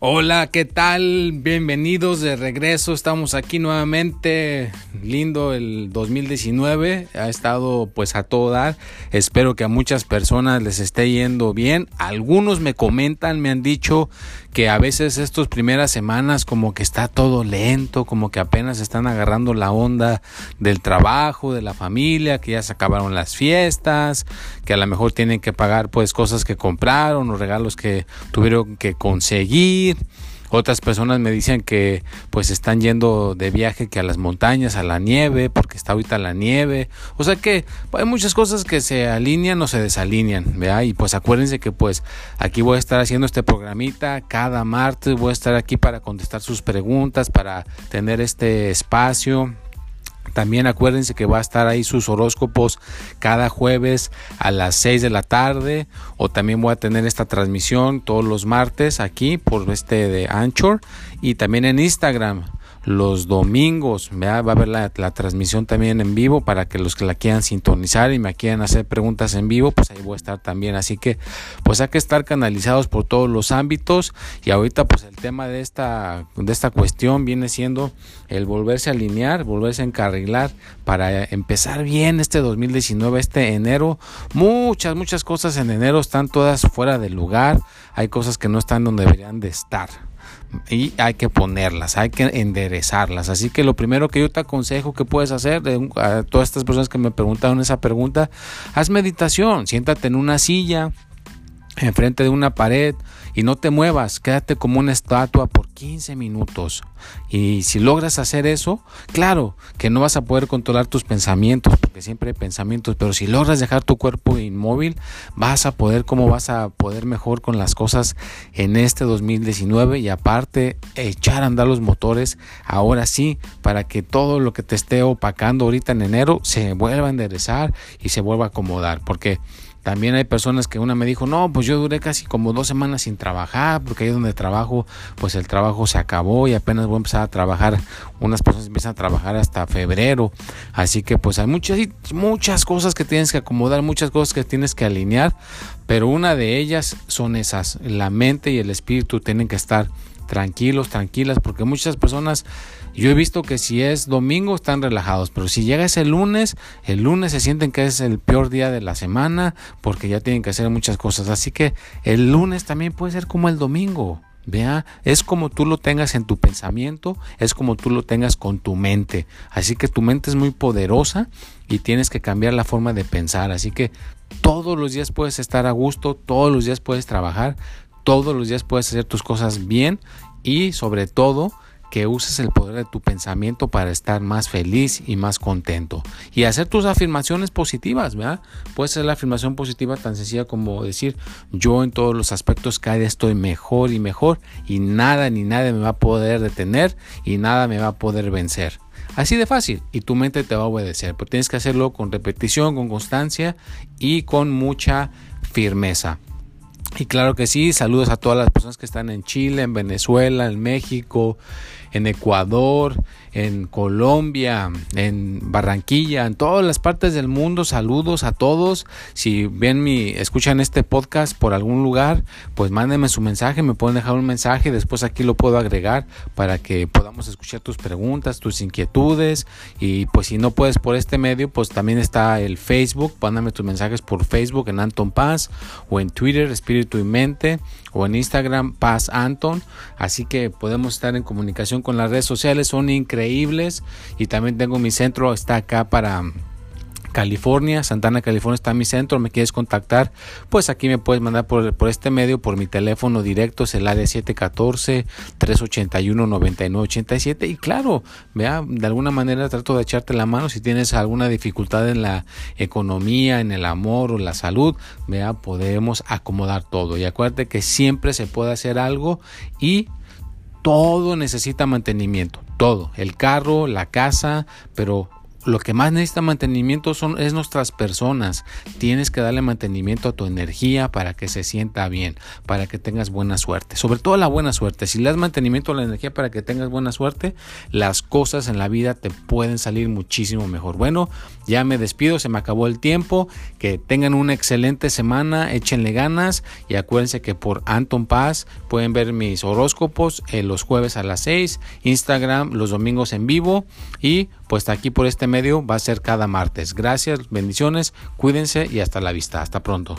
Hola, ¿qué tal? Bienvenidos de regreso. Estamos aquí nuevamente. Lindo el 2019. Ha estado pues a todo dar. Espero que a muchas personas les esté yendo bien. Algunos me comentan, me han dicho que a veces estas primeras semanas como que está todo lento, como que apenas están agarrando la onda del trabajo, de la familia, que ya se acabaron las fiestas, que a lo mejor tienen que pagar pues cosas que compraron o regalos que tuvieron que conseguir. Otras personas me dicen que pues están yendo de viaje que a las montañas, a la nieve, porque está ahorita la nieve. O sea que hay muchas cosas que se alinean o se desalinean, ¿vea? Y pues acuérdense que pues aquí voy a estar haciendo este programita cada martes, voy a estar aquí para contestar sus preguntas, para tener este espacio también acuérdense que va a estar ahí sus horóscopos cada jueves a las 6 de la tarde o también voy a tener esta transmisión todos los martes aquí por este de Anchor y también en Instagram los domingos. Va a haber la, transmisión también en vivo para que los que la quieran sintonizar y me quieran hacer preguntas en vivo, pues ahí voy a estar también. Así que pues hay que estar canalizados por todos los ámbitos y ahorita pues el tema de esta, de esta cuestión viene siendo el volverse a alinear, volverse a encarrilar para empezar bien este 2019, este enero. Muchas, muchas cosas en enero están todas fuera del lugar. Hay cosas que no están donde deberían de estar y hay que ponerlas, hay que enderezarlas. Así que lo primero que yo te aconsejo que puedes hacer, a todas estas personas que me preguntaron esa pregunta, haz meditación, siéntate en una silla, enfrente de una pared y no te muevas, quédate como una estatua por 15 minutos. Y si logras hacer eso, claro que no vas a poder controlar tus pensamientos, porque siempre hay pensamientos, pero si logras dejar tu cuerpo inmóvil, vas a poder, cómo vas a poder mejor con las cosas en este 2019 y aparte echar a andar los motores ahora sí, para que todo lo que te esté opacando ahorita en enero se vuelva a enderezar y se vuelva a acomodar, porque también hay personas que una me dijo, no, pues yo duré casi como dos semanas sin trabajar, porque ahí donde trabajo, pues el trabajo se acabó y apenas voy a empezar a trabajar. Unas personas empiezan a trabajar hasta febrero. Así que pues hay muchas, muchas cosas que tienes que acomodar, muchas cosas que tienes que alinear, pero una de ellas son esas. La mente y el espíritu tienen que estar tranquilos, tranquilas, porque muchas personas yo he visto que si es domingo están relajados, pero si llega ese lunes, el lunes se sienten que es el peor día de la semana porque ya tienen que hacer muchas cosas. Así que el lunes también puede ser como el domingo. Vea, es como tú lo tengas en tu pensamiento, es como tú lo tengas con tu mente. Así que tu mente es muy poderosa y tienes que cambiar la forma de pensar. Así que todos los días puedes estar a gusto, todos los días puedes trabajar, todos los días puedes hacer tus cosas bien y sobre todo que uses el poder de tu pensamiento para estar más feliz y más contento. Y hacer tus afirmaciones positivas, ¿verdad? Puede ser la afirmación positiva tan sencilla como decir, yo en todos los aspectos cada día estoy mejor y mejor y nada ni nadie me va a poder detener y nada me va a poder vencer. Así de fácil y tu mente te va a obedecer, pero tienes que hacerlo con repetición, con constancia y con mucha firmeza. Y claro que sí, saludos a todas las personas que están en Chile, en Venezuela, en México, en Ecuador, en Colombia, en Barranquilla, en todas las partes del mundo. Saludos a todos. Si ven mi, escuchan este podcast por algún lugar, pues mándenme su mensaje, me pueden dejar un mensaje, después aquí lo puedo agregar para que podamos escuchar tus preguntas, tus inquietudes. Y pues si no puedes por este medio, pues también está el Facebook. Mándame tus mensajes por Facebook en Anton Paz o en Twitter Espíritu y Mente o en Instagram Paz Anton. Así que podemos estar en comunicación con las redes sociales, son increíbles. Y también tengo mi centro, está acá para California, Santana, California está mi centro, me quieres contactar, pues aquí me puedes mandar por, por este medio, por mi teléfono directo, es el área 714-381-9987 y claro, vea, de alguna manera trato de echarte la mano si tienes alguna dificultad en la economía, en el amor o la salud, vea, podemos acomodar todo y acuérdate que siempre se puede hacer algo y todo necesita mantenimiento, todo, el carro, la casa, pero lo que más necesita mantenimiento son es nuestras personas. Tienes que darle mantenimiento a tu energía para que se sienta bien, para que tengas buena suerte. Sobre todo la buena suerte. Si le das mantenimiento a la energía para que tengas buena suerte, las cosas en la vida te pueden salir muchísimo mejor. Bueno, ya me despido, se me acabó el tiempo. Que tengan una excelente semana, échenle ganas y acuérdense que por Anton Paz pueden ver mis horóscopos eh, los jueves a las 6, Instagram los domingos en vivo y pues aquí por este medio va a ser cada martes. Gracias, bendiciones, cuídense y hasta la vista. Hasta pronto.